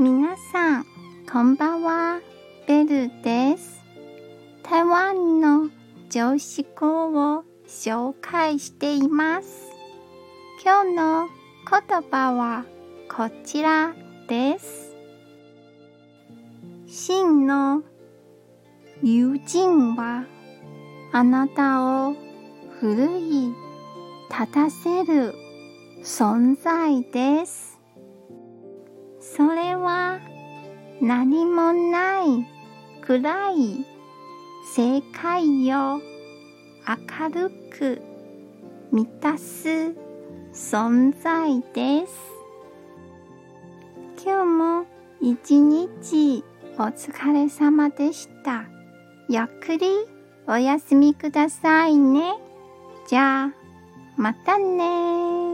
皆さん、こんばんは。ベルです。台湾の常識語を紹介しています。今日の言葉はこちらです。真の友人はあなたを奮い立たせる存在です。それは何もない暗い世界を明るく満たす存在です。今日も一日お疲れ様でした。ゆっくりお休みくださいね。じゃあ、またね